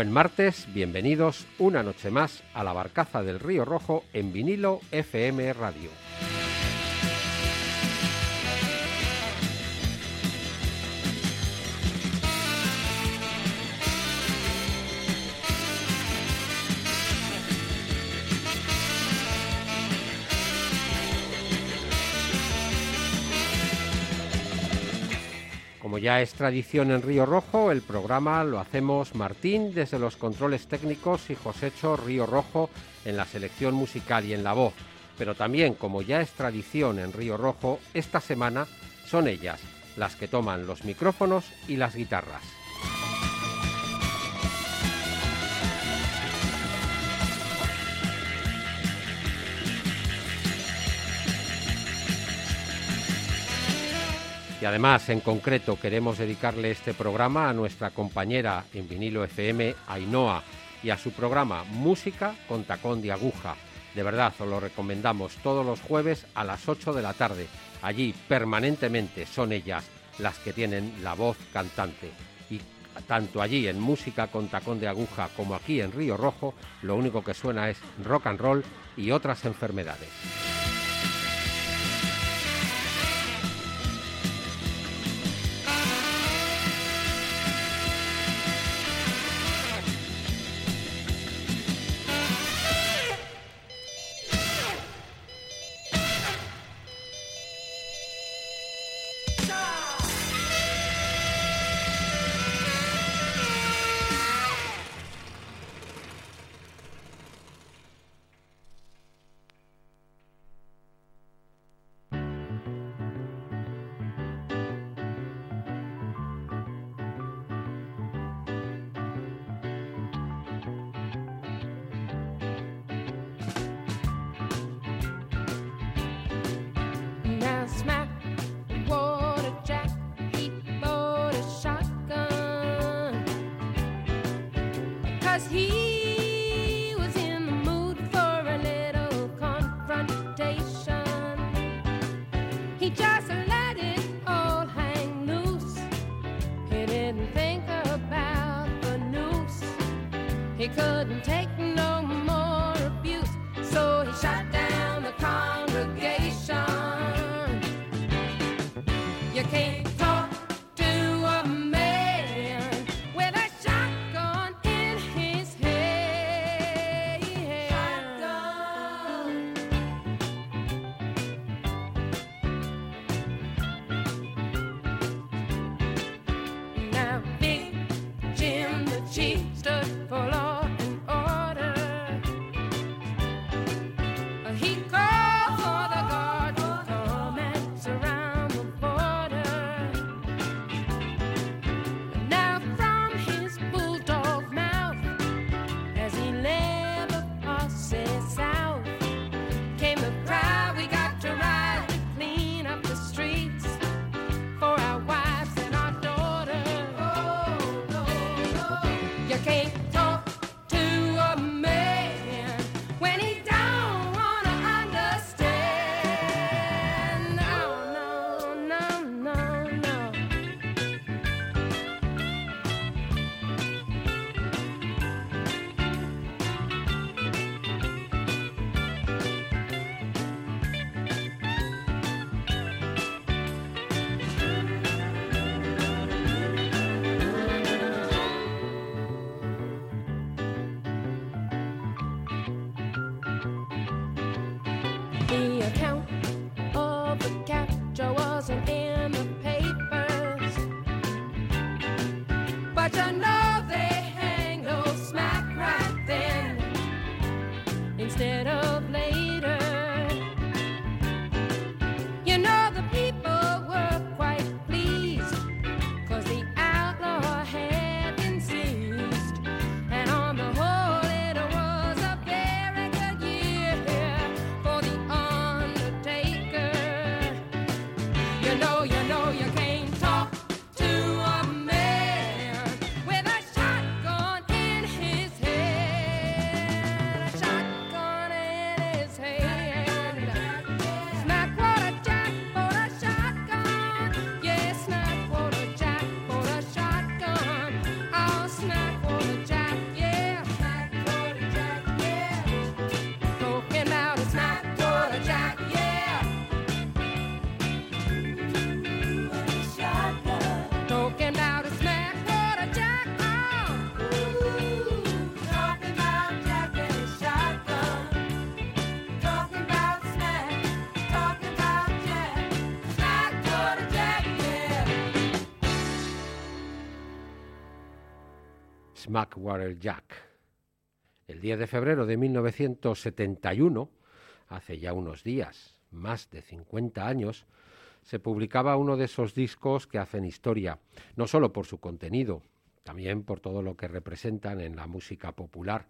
Buen martes, bienvenidos una noche más a la Barcaza del Río Rojo en vinilo FM Radio. Ya es tradición en Río Rojo, el programa lo hacemos Martín desde los controles técnicos y Josécho Río Rojo en la selección musical y en la voz. Pero también, como ya es tradición en Río Rojo, esta semana son ellas las que toman los micrófonos y las guitarras. Y además, en concreto, queremos dedicarle este programa a nuestra compañera en vinilo FM, Ainhoa, y a su programa Música con tacón de aguja. De verdad, os lo recomendamos todos los jueves a las 8 de la tarde. Allí permanentemente son ellas las que tienen la voz cantante. Y tanto allí en Música con tacón de aguja como aquí en Río Rojo, lo único que suena es rock and roll y otras enfermedades. Smackwater Jack. El 10 de febrero de 1971, hace ya unos días, más de 50 años, se publicaba uno de esos discos que hacen historia, no solo por su contenido, también por todo lo que representan en la música popular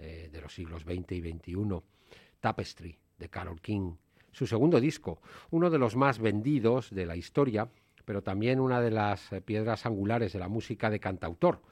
eh, de los siglos XX y XXI. Tapestry, de Carol King, su segundo disco, uno de los más vendidos de la historia, pero también una de las eh, piedras angulares de la música de cantautor,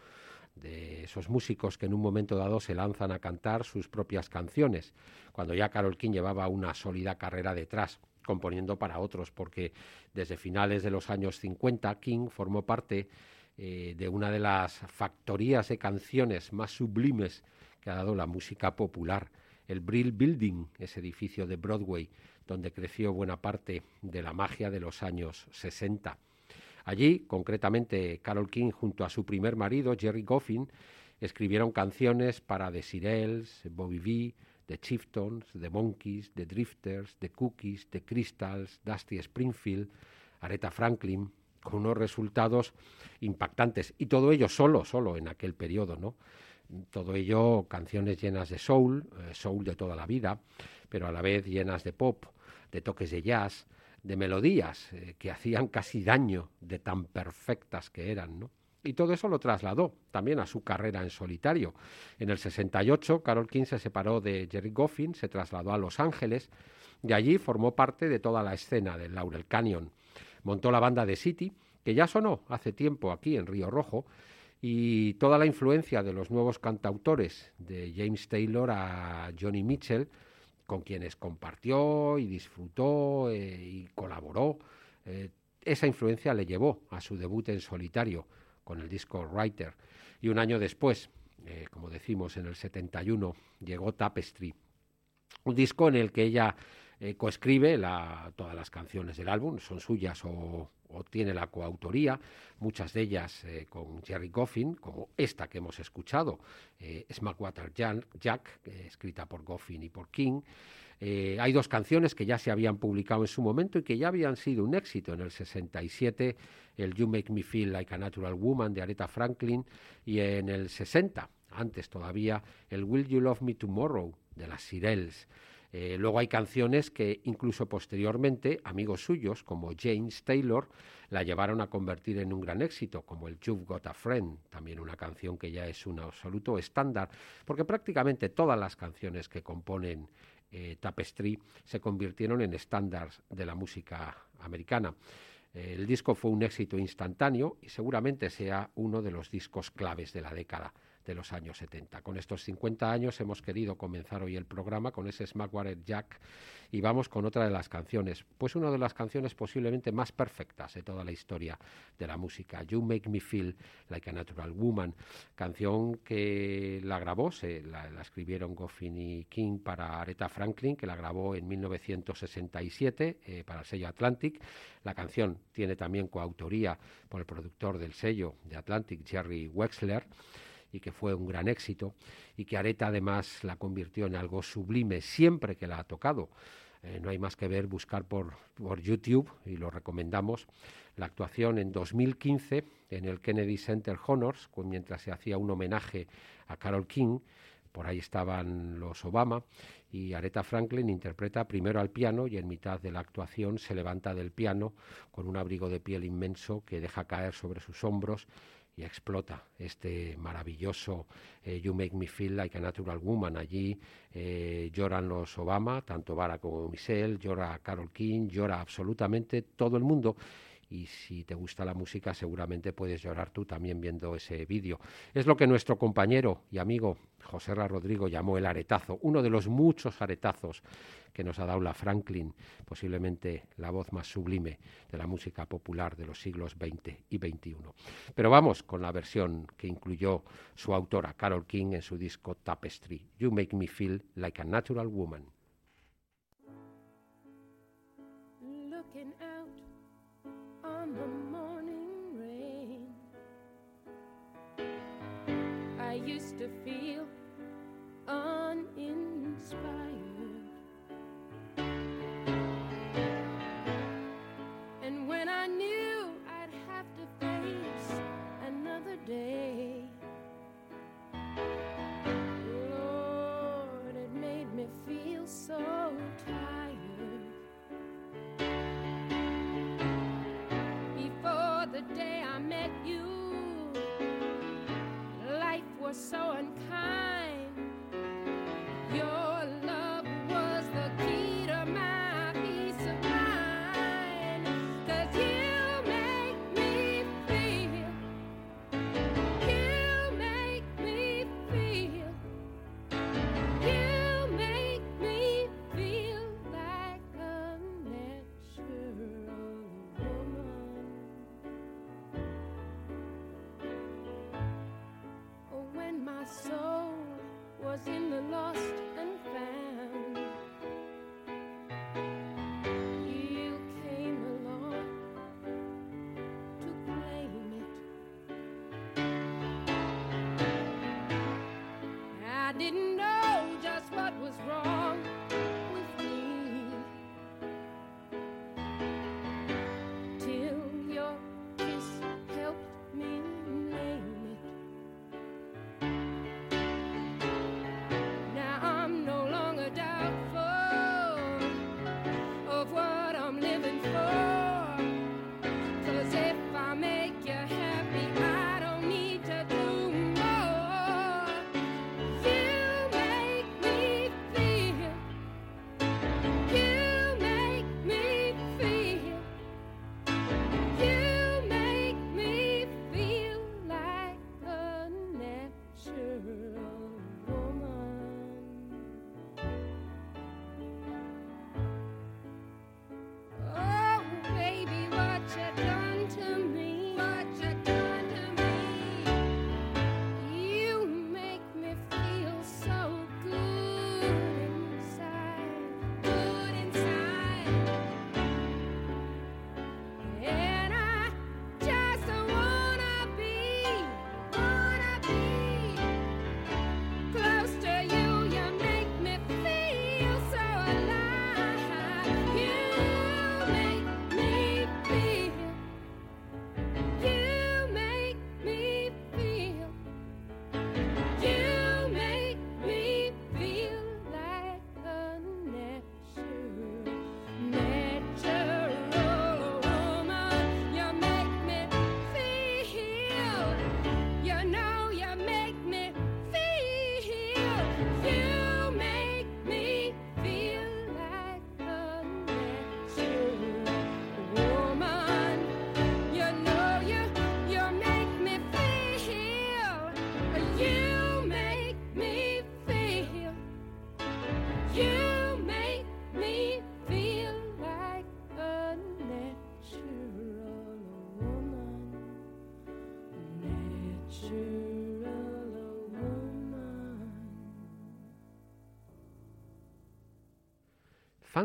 de esos músicos que en un momento dado se lanzan a cantar sus propias canciones, cuando ya Carol King llevaba una sólida carrera detrás, componiendo para otros, porque desde finales de los años 50 King formó parte eh, de una de las factorías de canciones más sublimes que ha dado la música popular, el Brill Building, ese edificio de Broadway, donde creció buena parte de la magia de los años 60. Allí, concretamente, Carol King junto a su primer marido, Jerry Goffin, escribieron canciones para The Sirels, Bobby V, The Chieftains, The Monkeys, The Drifters, The Cookies, The Crystals, Dusty Springfield, Aretha Franklin, con unos resultados impactantes. Y todo ello solo, solo en aquel periodo, ¿no? Todo ello canciones llenas de soul, eh, soul de toda la vida, pero a la vez llenas de pop, de toques de jazz, de melodías eh, que hacían casi daño de tan perfectas que eran, ¿no? Y todo eso lo trasladó también a su carrera en solitario. En el 68, Carol King se separó de Jerry Goffin, se trasladó a Los Ángeles y allí formó parte de toda la escena del Laurel Canyon. Montó la banda de City, que ya sonó hace tiempo aquí en Río Rojo, y toda la influencia de los nuevos cantautores, de James Taylor a Johnny Mitchell, con quienes compartió y disfrutó eh, y colaboró, eh, esa influencia le llevó a su debut en solitario con el disco Writer. Y un año después, eh, como decimos, en el 71, llegó Tapestry, un disco en el que ella eh, coescribe la, todas las canciones del álbum, son suyas o, tiene la coautoría, muchas de ellas eh, con Jerry Goffin, como esta que hemos escuchado, eh, Smackwater Jack, eh, escrita por Goffin y por King. Hay dos canciones que ya se habían publicado en su momento y que ya habían sido un éxito en el 67, el You Make Me Feel Like a Natural Woman de Aretha Franklin y en el 60, antes todavía, el Will You Love Me Tomorrow de las Sirels. Eh, luego hay canciones que incluso posteriormente amigos suyos como James Taylor la llevaron a convertir en un gran éxito, como el You've Got a Friend, también una canción que ya es un absoluto estándar, porque prácticamente todas las canciones que componen eh, Tapestry se convirtieron en estándares de la música americana. Eh, el disco fue un éxito instantáneo y seguramente sea uno de los discos claves de la década de los años 70. Con estos 50 años hemos querido comenzar hoy el programa con ese Smackwater Jack y vamos con otra de las canciones, pues una de las canciones posiblemente más perfectas de toda la historia de la música, You Make Me Feel Like a Natural Woman, canción que la grabó, se, la, escribieron Goffin y King para Aretha Franklin, que la grabó en 1967 eh, para el sello Atlantic. La canción tiene también coautoría por el productor del sello de Atlantic, Jerry Wexler y que fue un gran éxito y que Areta además la convirtió en algo sublime siempre que la ha tocado. Eh, no hay más que ver, buscar por, por YouTube, y lo recomendamos, la actuación en 2015 en el Kennedy Center Honors, mientras se hacía un homenaje a Carol King, por ahí estaban los Obama, y Aretha Franklin interpreta primero al piano y en mitad de la actuación se levanta del piano con un abrigo de piel inmenso que deja caer sobre sus hombros y explota este maravilloso eh, You Make Me Feel Like a Natural Woman. Allí eh, lloran los Obama, tanto Barack como Michelle, llora Carol King, llora absolutamente todo el mundo. Y si te gusta la música, seguramente puedes llorar tú también viendo ese vídeo. Es lo que nuestro compañero y amigo José Ra Rodrigo llamó el aretazo, uno de los muchos aretazos que nos ha dado la Franklin, posiblemente la voz más sublime de la música popular de los siglos XX y XXI. Pero vamos con la versión que incluyó su autora, Carol King, en su disco Tapestry, You Make Me Feel Like a Natural Woman. on the morning rain. I used to feel uninspired. And when I knew I'd have to face another day, Lord, it made me feel so. the day I met you. Life was so unkind.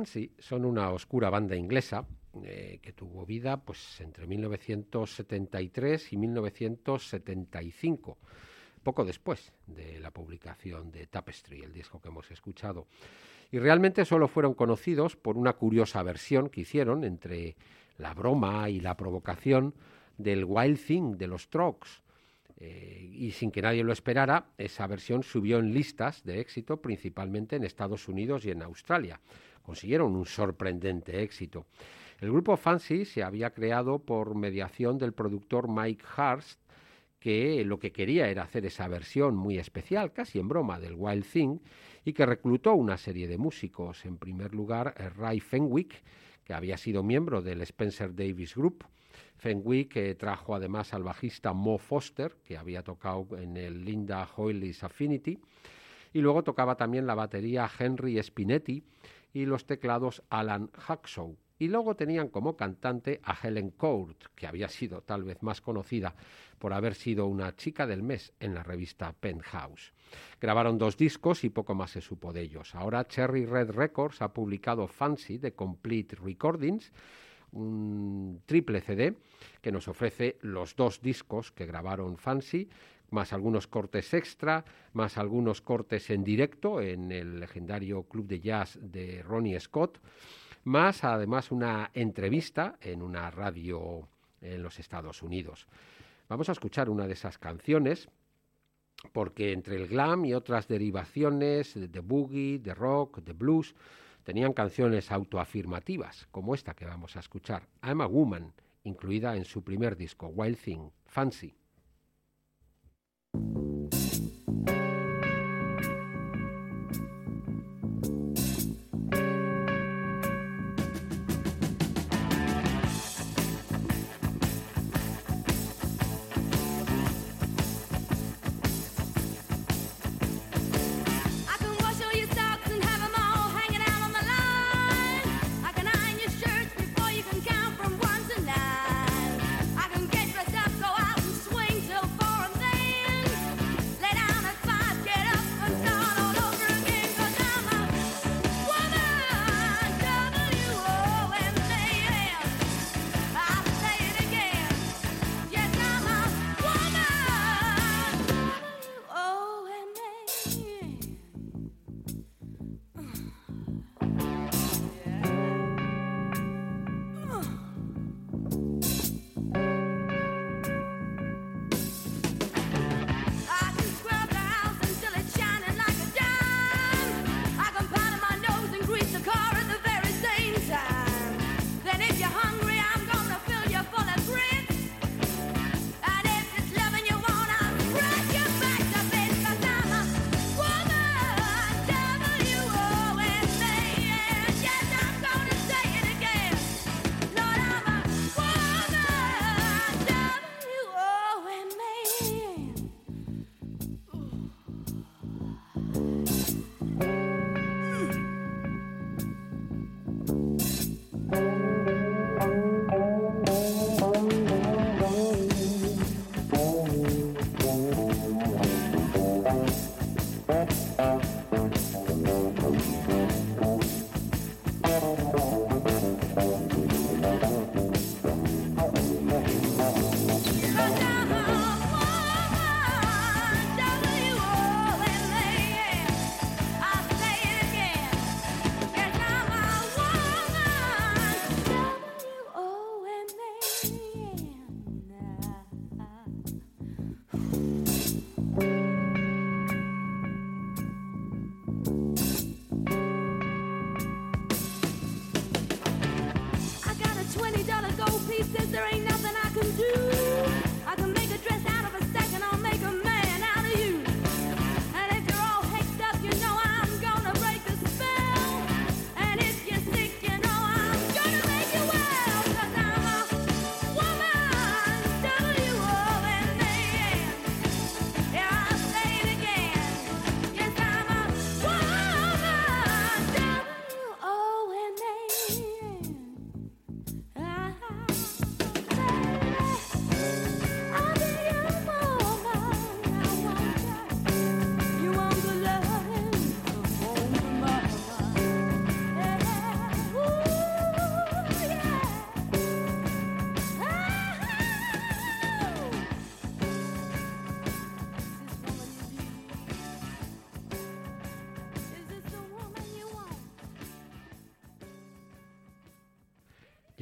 Son una oscura banda inglesa eh, que tuvo vida pues entre 1973 y 1975, poco después de la publicación de Tapestry, el disco que hemos escuchado. Y realmente solo fueron conocidos por una curiosa versión que hicieron entre la broma y la provocación del Wild Thing de los Strokes. Eh, y sin que nadie lo esperara, esa versión subió en listas de éxito, principalmente en Estados Unidos y en Australia. Consiguieron un sorprendente éxito. El grupo Fancy se había creado por mediación del productor Mike Hurst, que lo que quería era hacer esa versión muy especial, casi en broma, del Wild Thing, y que reclutó una serie de músicos. En primer lugar, Ray Fenwick, que había sido miembro del Spencer Davis Group. Fenwick eh, trajo además al bajista Mo Foster, que había tocado en el Linda Hoyley's Affinity, y luego tocaba también la batería Henry Spinetti y los teclados Alan Haxow. Y luego tenían como cantante a Helen Court, que había sido tal vez más conocida por haber sido una chica del mes en la revista Penthouse. Grabaron dos discos y poco más se supo de ellos. Ahora Cherry Red Records ha publicado Fancy de Complete Recordings, un triple CD que nos ofrece los dos discos que grabaron Fancy, más algunos cortes extra, más algunos cortes en directo en el legendario club de jazz de Ronnie Scott, más además una entrevista en una radio en los Estados Unidos. Vamos a escuchar una de esas canciones porque entre el glam y otras derivaciones de boogie, de rock, de blues, tenían canciones autoafirmativas, como esta que vamos a escuchar, I'm a Woman, incluida en su primer disco, Wild Thing, Fancy.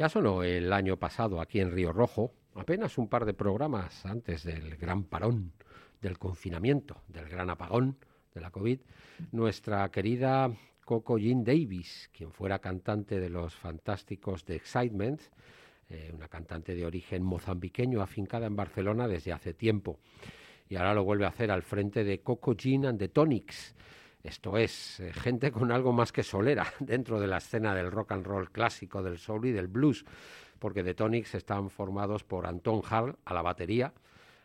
Ya sonó el año pasado aquí en Río Rojo, apenas un par de programas antes del gran parón, del confinamiento, del gran apagón de la COVID, nuestra querida Coco Jean Davis, quien fuera cantante de los fantásticos The Excitement, eh, una cantante de origen mozambiqueño afincada en Barcelona desde hace tiempo. Y ahora lo vuelve a hacer al frente de Coco Jean and the Tonics. Esto es, eh, gente con algo más que solera dentro de la escena del rock and roll clásico, del soul y del blues, porque The Tonics están formados por Anton Hall a la batería,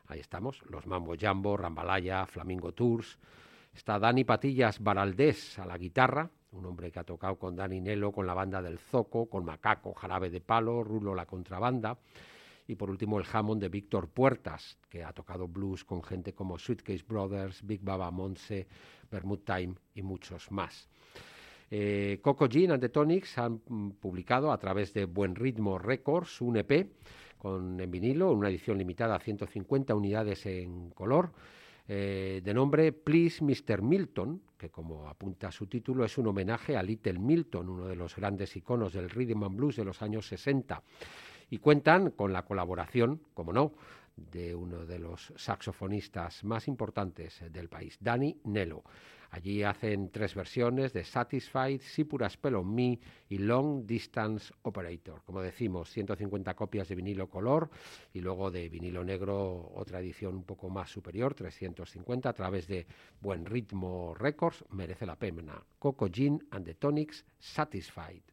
ahí estamos, los Mambo Jambo, Rambalaya, Flamingo Tours, está Dani Patillas Baraldés a la guitarra, un hombre que ha tocado con Dani Nelo, con la banda del Zoco, con Macaco, Jarabe de Palo, Rulo la contrabanda, y por último el Hammond de Víctor Puertas, que ha tocado blues con gente como Sweetcase Brothers, Big Baba Monse, Bermud Time y muchos más. Eh, Coco Jean and the Tonics han mm, publicado a través de Buen Ritmo Records un EP con, en vinilo, una edición limitada a 150 unidades en color, eh, de nombre Please Mr. Milton, que como apunta su título es un homenaje a Little Milton, uno de los grandes iconos del rhythm and blues de los años 60 y cuentan con la colaboración, como no, de uno de los saxofonistas más importantes del país, Danny Nello. Allí hacen tres versiones de Satisfied, Sipura Spell on Me y Long Distance Operator. Como decimos, 150 copias de vinilo color y luego de vinilo negro otra edición un poco más superior, 350 a través de Buen Ritmo Records. Merece la pena. Coco Jean and the Tonics Satisfied.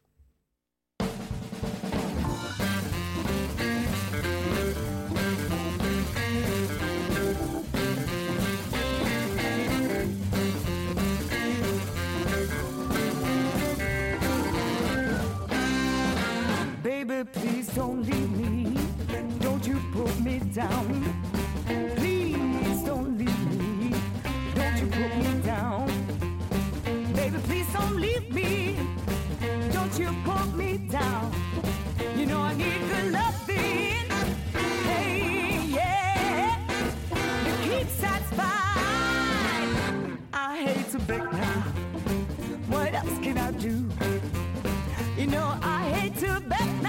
Baby, please don't leave me. Don't you put me down. Please don't leave me. Don't you put me down. Baby, please don't leave me. Don't you put me down. You know I need good loving. Hey, yeah. To keep satisfied. I hate to beg now. What else can I do? You know I hate to beg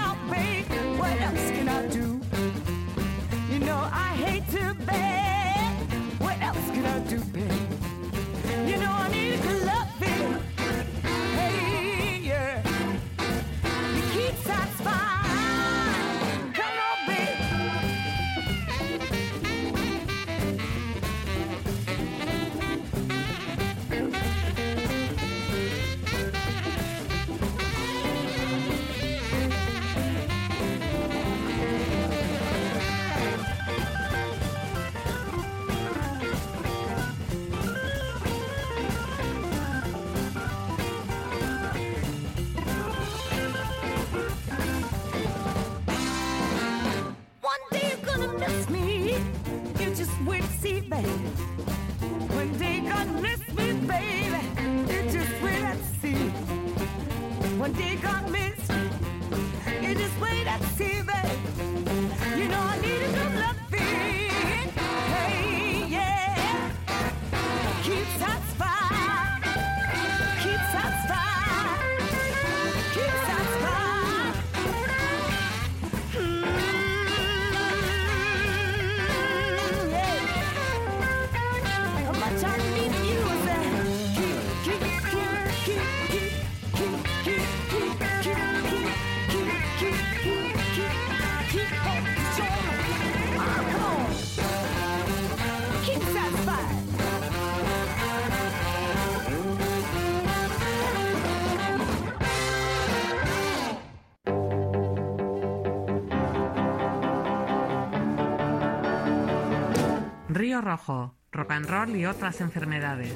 Rojo, rock and roll y otras enfermedades.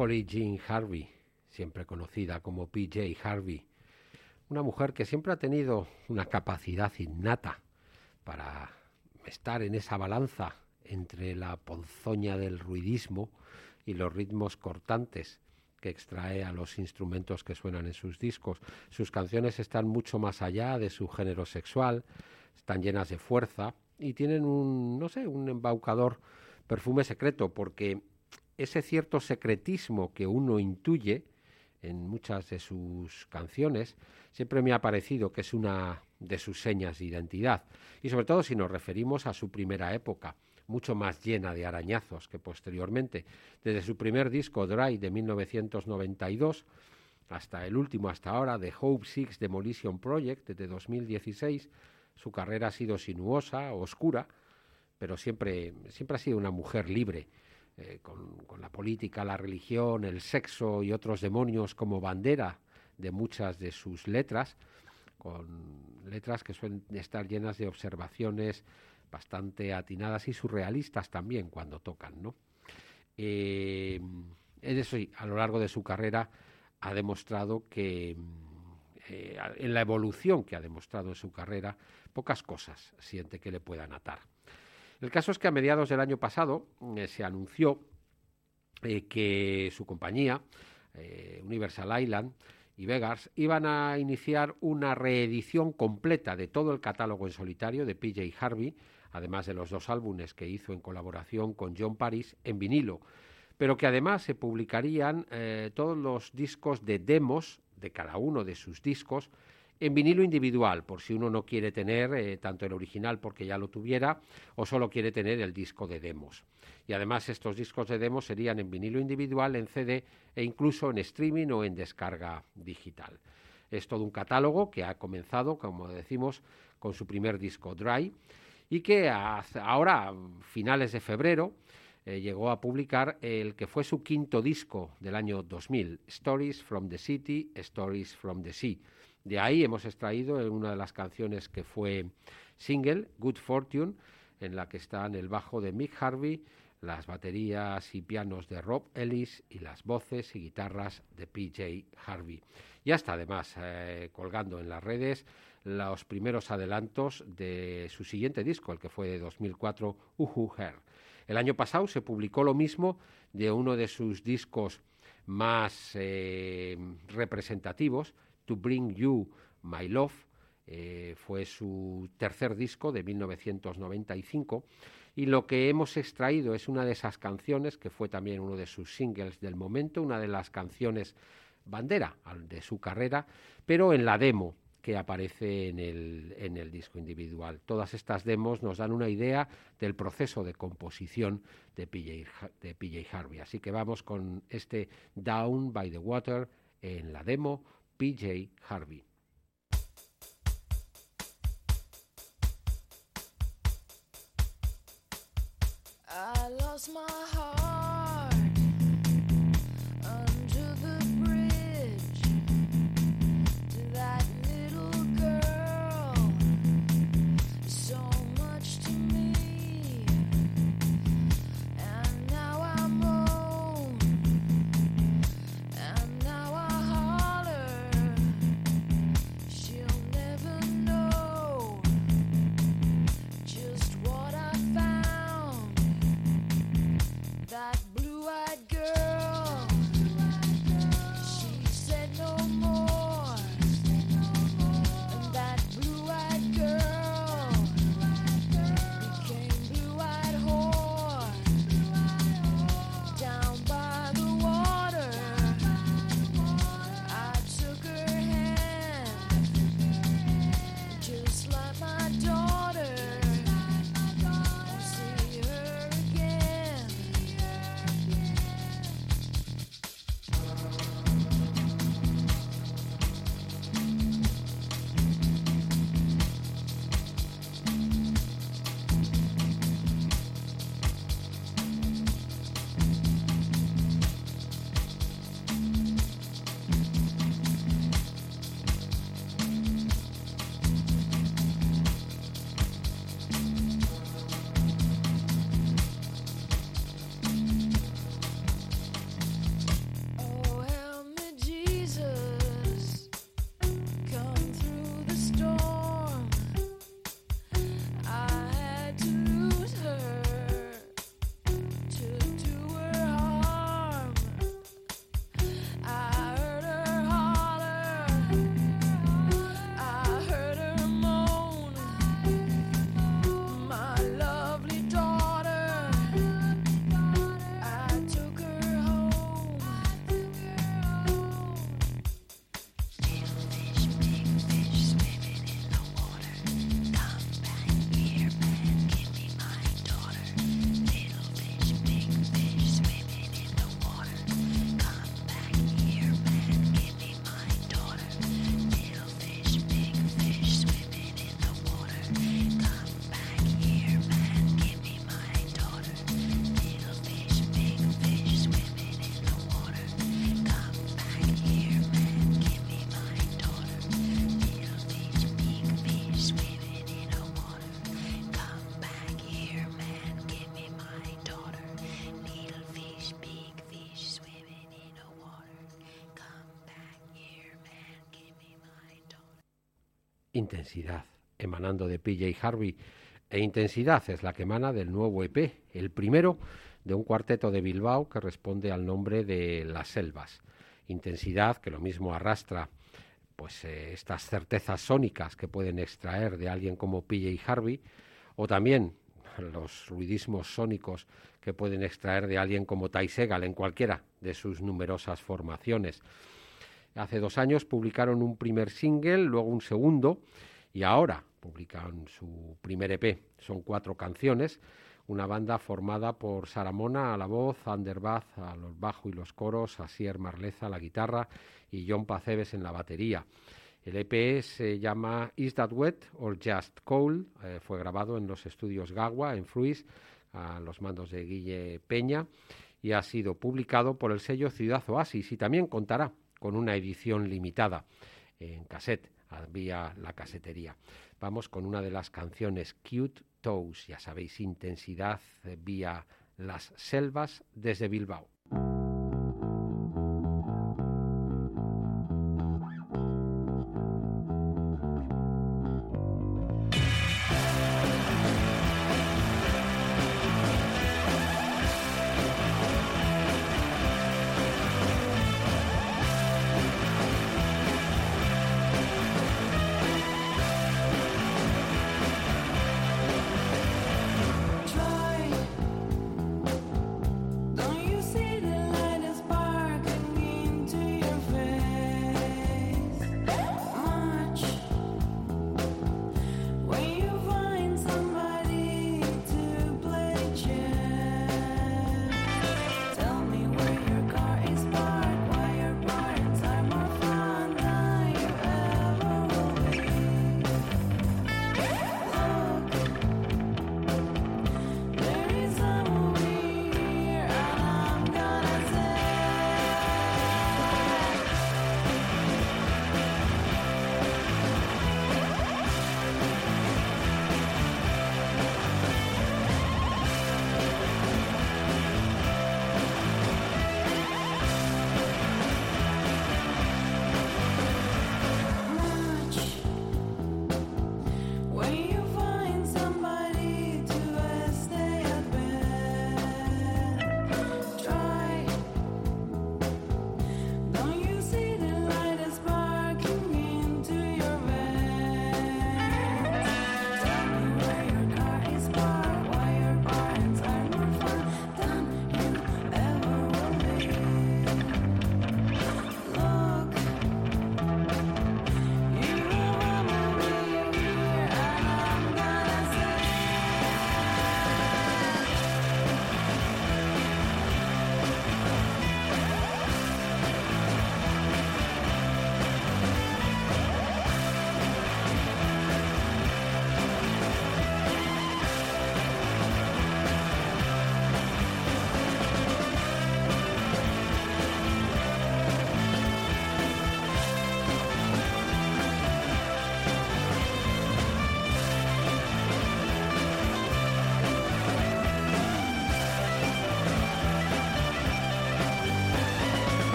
Polly Jean Harvey, siempre conocida como PJ Harvey, una mujer que siempre ha tenido una capacidad innata para estar en esa balanza entre la ponzoña del ruidismo y los ritmos cortantes que extrae a los instrumentos que suenan en sus discos. Sus canciones están mucho más allá de su género sexual, están llenas de fuerza y tienen un, no sé, un embaucador perfume secreto, porque ese cierto secretismo que uno intuye en muchas de sus canciones siempre me ha parecido que es una de sus señas de identidad. Y sobre todo si nos referimos a su primera época mucho más llena de arañazos que posteriormente. Desde su primer disco Dry de 1992 hasta el último hasta ahora de Hope Six Demolition Project de 2016 su carrera ha sido sinuosa, oscura, pero siempre, siempre ha sido una mujer libre, eh, con, la política, la religión, el sexo y otros demonios como bandera de muchas de sus letras, con letras que suelen estar llenas de observaciones bastante atinadas y surrealistas también cuando tocan, ¿no? Eh, eso a lo largo de su carrera ha demostrado que eh, en la evolución que ha demostrado en su carrera, pocas cosas siente que le puedan atar. El caso es que a mediados del año pasado eh, se anunció eh, que su compañía, eh, Universal Island, y Vegas iban a iniciar una reedición completa de todo el catálogo en solitario de PJ Harvey, además de los dos álbumes que hizo en colaboración con John Paris en vinilo, pero que además se publicarían todos los discos de demos de cada uno de sus discos en vinilo individual, por si uno no quiere tener eh, tanto el original porque ya lo tuviera o solo quiere tener el disco de demos. Y además estos discos de demos serían en vinilo individual, en CD e incluso en streaming o en descarga digital. Es todo un catálogo que ha comenzado, como decimos, con su primer disco Dry y que ahora, a finales de febrero, eh, llegó a publicar el que fue su quinto disco del año 2000, Stories from the City, Stories from the Sea. De ahí hemos extraído una de las canciones que fue single, Good Fortune, en la que están el bajo de Mick Harvey, las baterías y pianos de Rob Ellis y las voces y guitarras de PJ Harvey. Ya está además eh, colgando en las redes los primeros adelantos de su siguiente disco, el que fue de 2004, Uhu Her. El año pasado se publicó lo mismo de uno de sus discos más eh, representativos, To Bring You My Love, eh, fue su tercer disco de 1995 y lo que hemos extraído es una de esas canciones que fue también uno de sus singles del momento, una de las canciones bandera de su carrera, pero en la demo que aparece en el, en el disco individual. Todas estas demos nos dan una idea del proceso de composición de PJ, de PJ Harvey. Así que vamos con este Down by the Water en la demo PJ Harvey. I lost my heart Intensidad, emanando de PJ Harvey. E intensidad es la que emana del nuevo EP, el primero de un cuarteto de Bilbao que responde al nombre de Las Selvas. Intensidad, que lo mismo arrastra pues eh, estas certezas sónicas que pueden extraer de alguien como PJ Harvey, o también los ruidismos sónicos que pueden extraer de alguien como Ty Segal en cualquiera de sus numerosas formaciones. Hace dos años publicaron un primer single, luego un segundo, y ahora publican su primer EP. Son cuatro canciones, una banda formada por Saramona a la voz, Ander Bath a los bajos y los coros, Asier Marleza a la guitarra y John Pacebes en la batería. El EP se llama Is That Wet or Just Cold. Eh, fue grabado en los estudios Gagua, en Fruis, a los mandos de Guille Peña, y ha sido publicado por el sello Ciudad Oasis y también contará con una edición limitada en cassette vía la casetería. Vamos con una de las canciones Cute Toes, ya sabéis, intensidad vía las selvas desde Bilbao.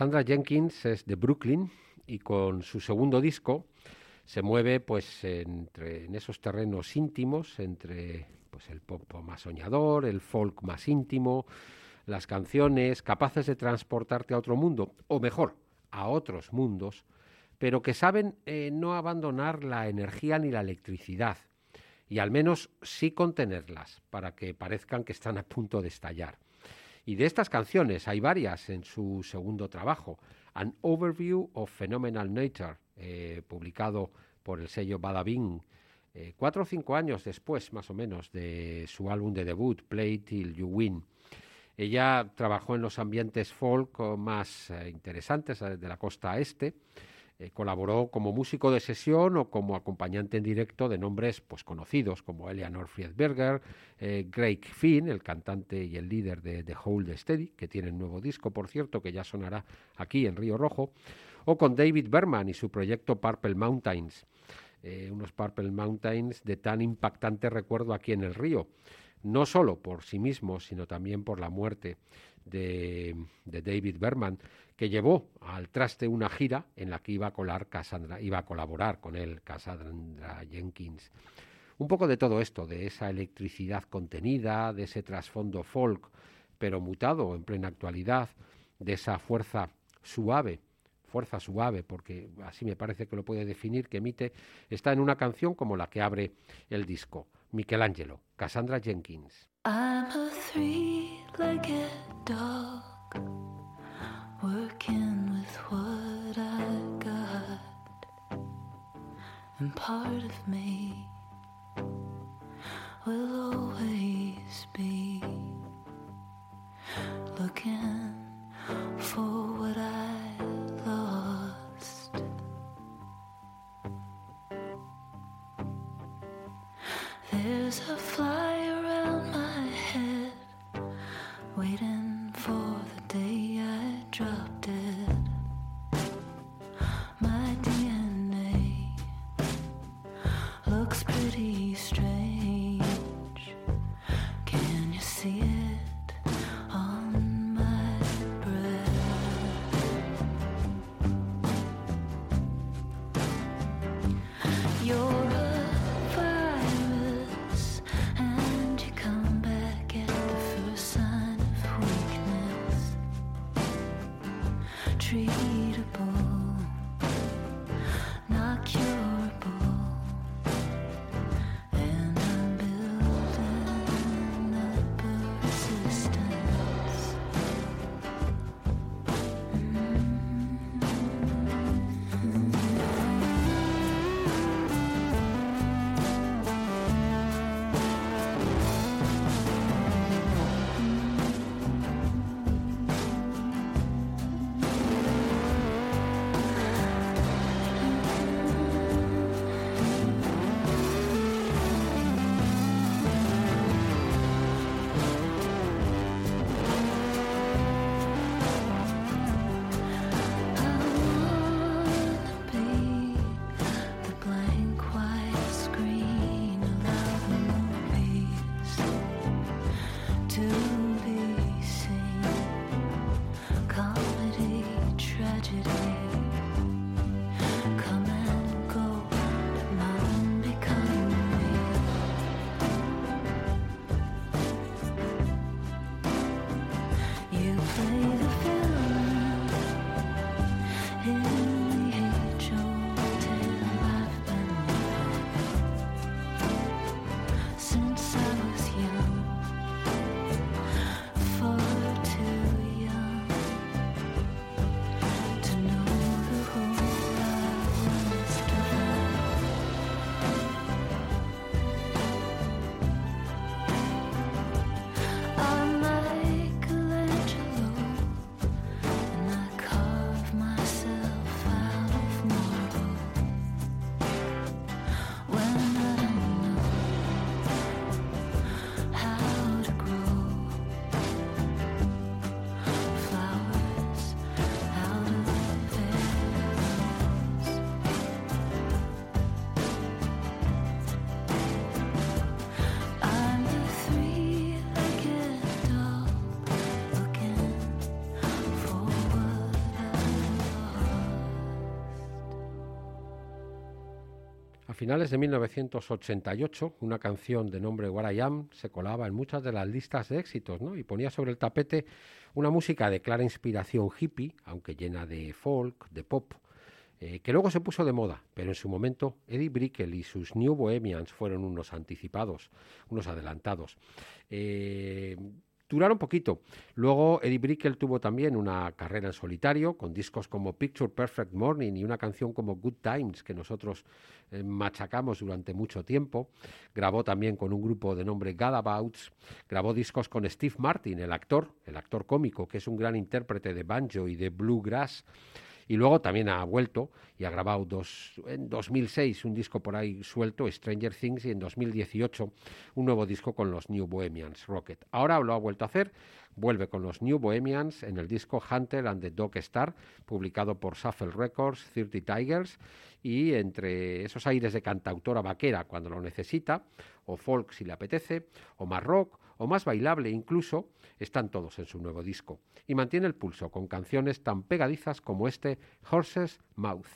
Cassandra Jenkins es de Brooklyn y con su segundo disco se mueve pues entre en esos terrenos íntimos entre pues el pop más soñador, el folk más íntimo, las canciones capaces de transportarte a otro mundo o mejor, a otros mundos, pero que saben eh, no abandonar la energía ni la electricidad y al menos sí contenerlas para que parezcan que están a punto de estallar. Y de estas canciones hay varias en su segundo trabajo, An Overview of Phenomenal Nature, eh, publicado por el sello Badabing, eh, cuatro o cinco años después, más o menos, de su álbum de debut, Play Till You Win. Ella trabajó en los ambientes folk más eh, interesantes de la costa este, eh, colaboró como músico de sesión o como acompañante en directo de nombres pues, conocidos como Eleanor Friedberger, eh, Greg Finn, el cantante y el líder de The Hold Steady, que tiene un nuevo disco, por cierto, que ya sonará aquí en Río Rojo, o con David Berman y su proyecto Purple Mountains. Eh, unos Purple Mountains de tan impactante recuerdo aquí en el río. no solo por sí mismo, sino también por la muerte de, de David Berman, que llevó al traste una gira en la que iba a, colar Cassandra, iba a colaborar con él Cassandra Jenkins. Un poco de todo esto, de esa electricidad contenida, de ese trasfondo folk, pero mutado en plena actualidad, de esa fuerza suave, fuerza suave, porque así me parece que lo puede definir, que emite, está en una canción como la que abre el disco, Michelangelo, Cassandra Jenkins. Working with what I got, and part of me will always be finales de 1988, una canción de nombre What I Am se colaba en muchas de las listas de éxitos ¿no? y ponía sobre el tapete una música de clara inspiración hippie, aunque llena de folk, de pop, eh, que luego se puso de moda, pero en su momento Eddie Brickell y sus New Bohemians fueron unos anticipados, unos adelantados. Eh, duraron poquito. Luego Eddie Brickell tuvo también una carrera en solitario con discos como Picture Perfect Morning y una canción como Good Times que nosotros eh, machacamos durante mucho tiempo. Grabó también con un grupo de nombre Gadabouts. Grabó discos con Steve Martin, el actor, el actor cómico, que es un gran intérprete de banjo y de bluegrass. Y luego también ha vuelto y ha grabado dos, en 2006 un disco por ahí suelto, Stranger Things, y en 2018 un nuevo disco con los New Bohemians, Rocket. Ahora lo ha vuelto a hacer, vuelve con los New Bohemians en el disco Hunter and the Dog Star, publicado por Shuffle Records, 30 Tigers, y entre esos aires de cantautora vaquera cuando lo necesita, o folk si le apetece, o más rock, o más bailable incluso, están todos en su nuevo disco, y mantiene el pulso con canciones tan pegadizas como este Horses Mouth.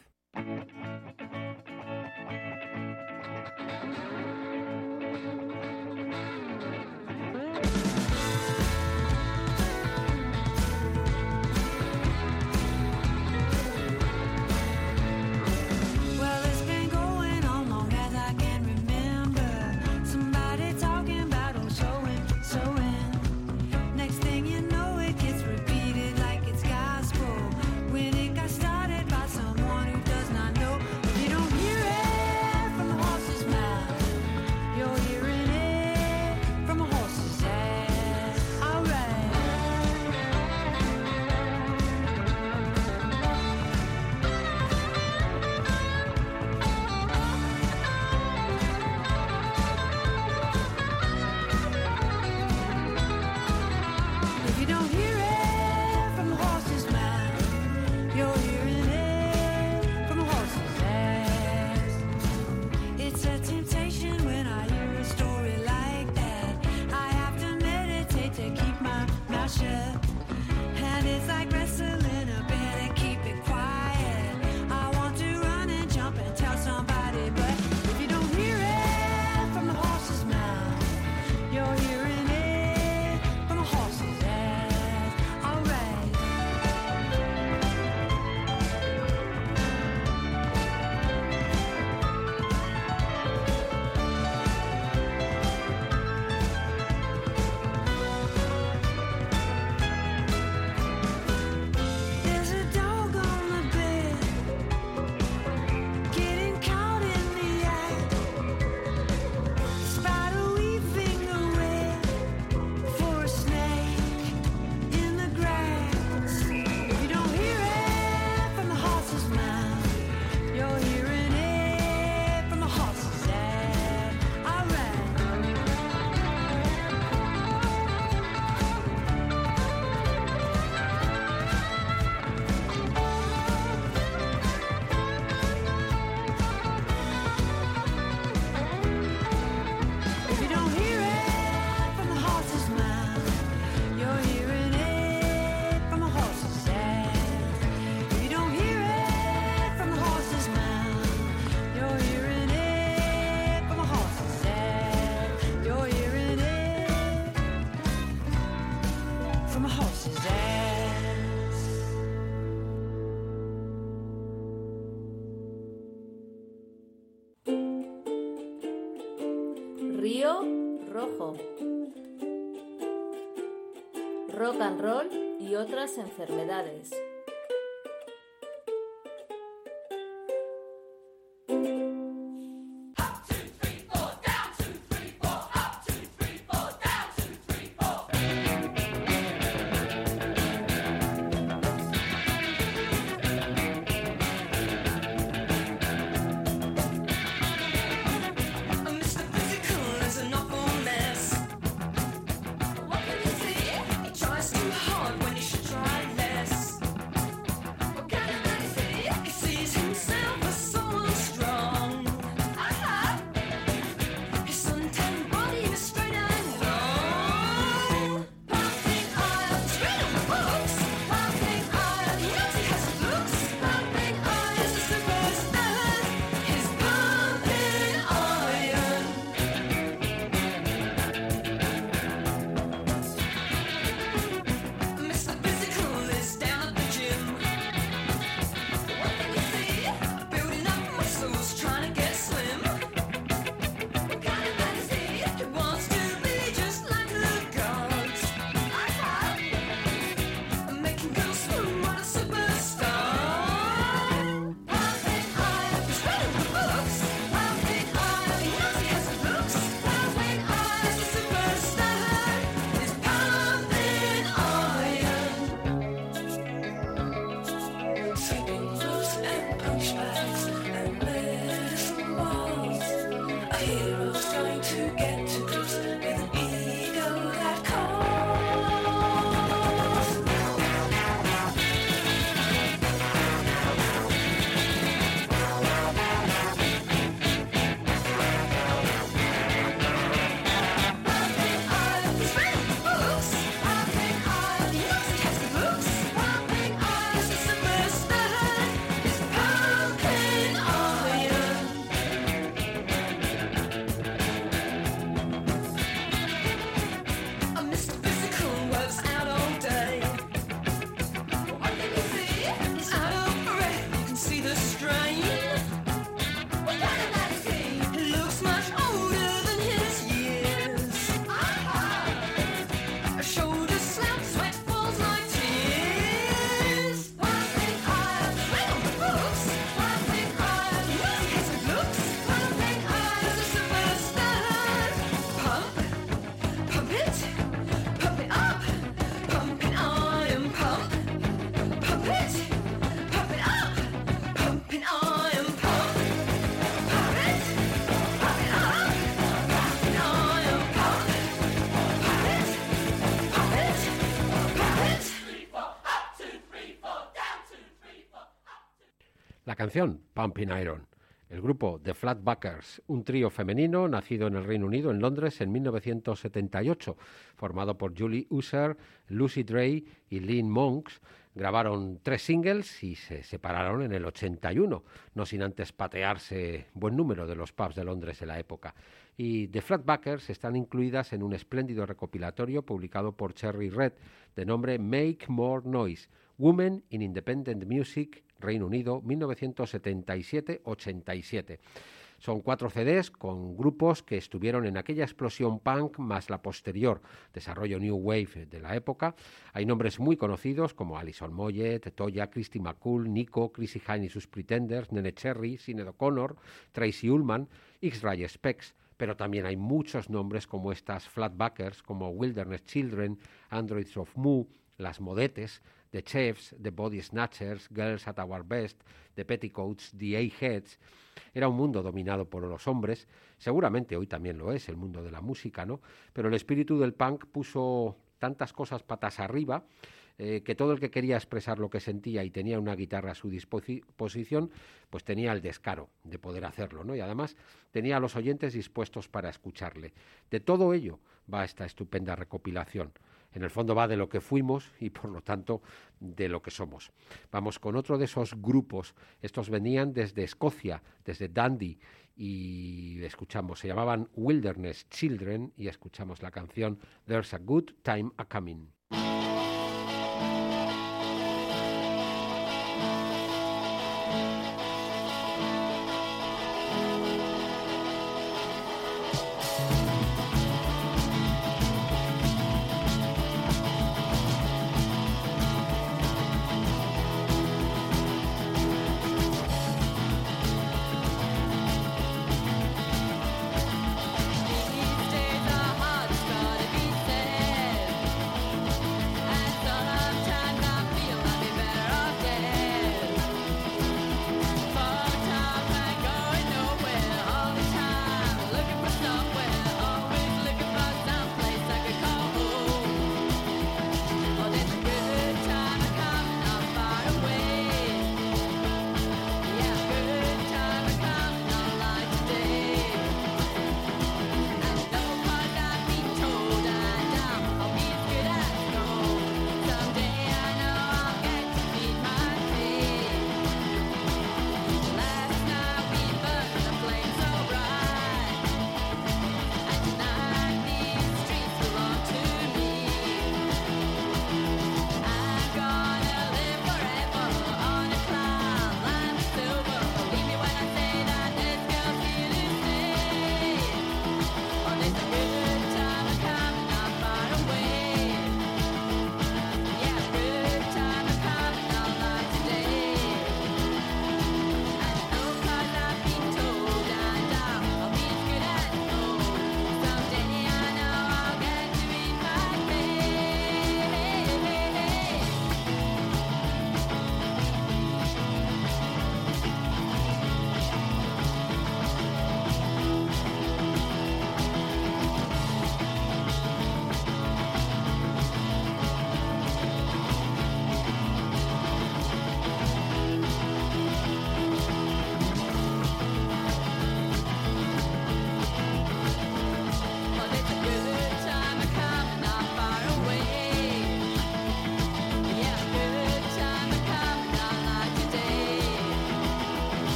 to keep my mouth shut. And it's like wrestling. enfermedades. Canción Pumping Iron. El grupo The Flatbackers, un trío femenino nacido en el Reino Unido, en Londres, en 1978, formado por Julie User, Lucy Dray y Lynn Monks, grabaron tres singles y se separaron en el 81, no sin antes patearse buen número de los pubs de Londres de la época. Y The Flatbackers están incluidas en un espléndido recopilatorio publicado por Cherry Red de nombre Make More Noise, Women in Independent Music, Reino Unido, 1977-87. Son cuatro CDs con grupos que estuvieron en aquella explosión punk más la posterior desarrollo New Wave de la época. Hay nombres muy conocidos como Alison Moyet, Toya, Christy McCool, Nico, Chrissy Hine y sus Pretenders, Nene Cherry, Sinead O'Connor, Tracy Ullman, X-Ray Specs, pero también hay muchos nombres como estas Flatbackers, como Wilderness Children, Androids of Moo, Las Modetes, The Chefs, The Body Snatchers, Girls at Our Best, The Petticoats, The A-Heads. Era un mundo dominado por los hombres, seguramente hoy también lo es, el mundo de la música, ¿no? Pero el espíritu del punk puso tantas cosas patas arriba eh, que todo el que quería expresar lo que sentía y tenía una guitarra a su disposición, pues tenía el descaro de poder hacerlo, ¿no? Y además tenía a los oyentes dispuestos para escucharle. De todo ello va esta estupenda recopilación. En el fondo va de lo que fuimos y por lo tanto de lo que somos. Vamos con otro de esos grupos. Estos venían desde Escocia, desde Dundee y escuchamos, se llamaban Wilderness Children y escuchamos la canción There's a Good Time a Coming.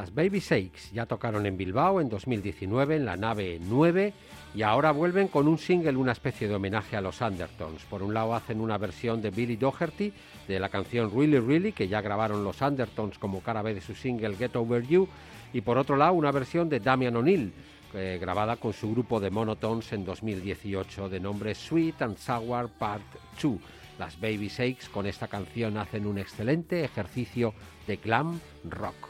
Las Baby Shakes ya tocaron en Bilbao en 2019 en la nave 9 y ahora vuelven con un single, una especie de homenaje a los Undertones. Por un lado hacen una versión de Billy Doherty de la canción Really Really que ya grabaron los Undertones como cara B de su single Get Over You y por otro lado una versión de Damian O'Neill eh, grabada con su grupo de monotones en 2018 de nombre Sweet and Sour Part 2. Las Baby Shakes con esta canción hacen un excelente ejercicio de glam rock.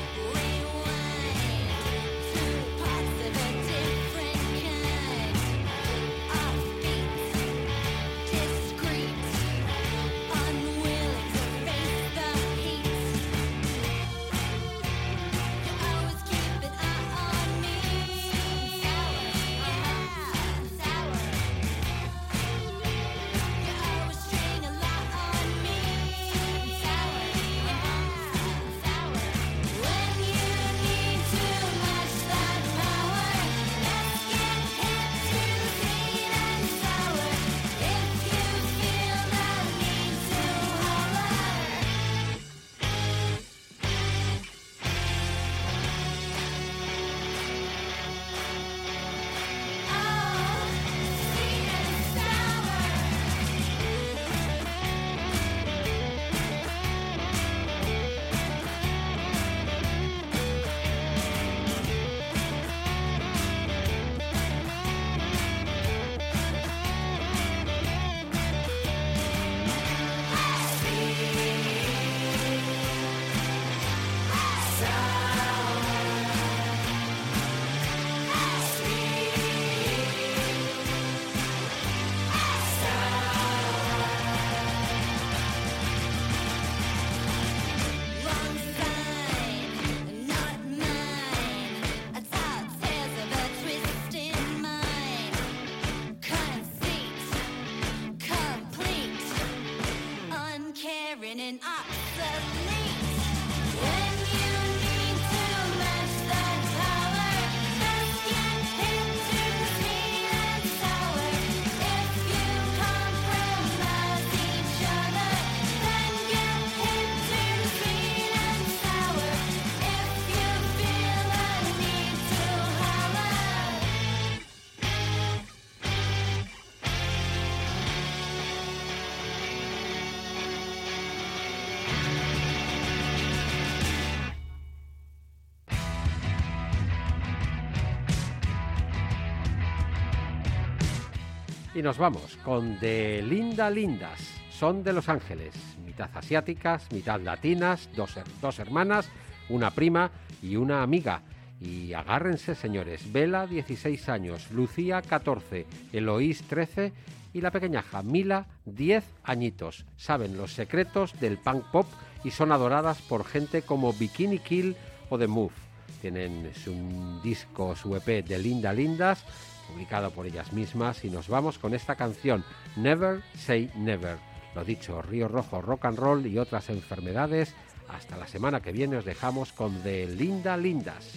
Y nos vamos con de Linda Lindas. Son de Los Ángeles, mitad asiáticas, mitad latinas, dos, dos hermanas, una prima y una amiga. Y agárrense, señores. Vela, 16 años. Lucía, 14. Eloís, 13. Y la pequeñaja Mila, 10 añitos. Saben los secretos del punk pop y son adoradas por gente como Bikini Kill o The Move. Tienen su disco, su EP de Linda Lindas, publicado por ellas mismas, y nos vamos con esta canción, Never Say Never. Lo dicho, Río Rojo, Rock and Roll y otras enfermedades. Hasta la semana que viene os dejamos con de Linda Lindas.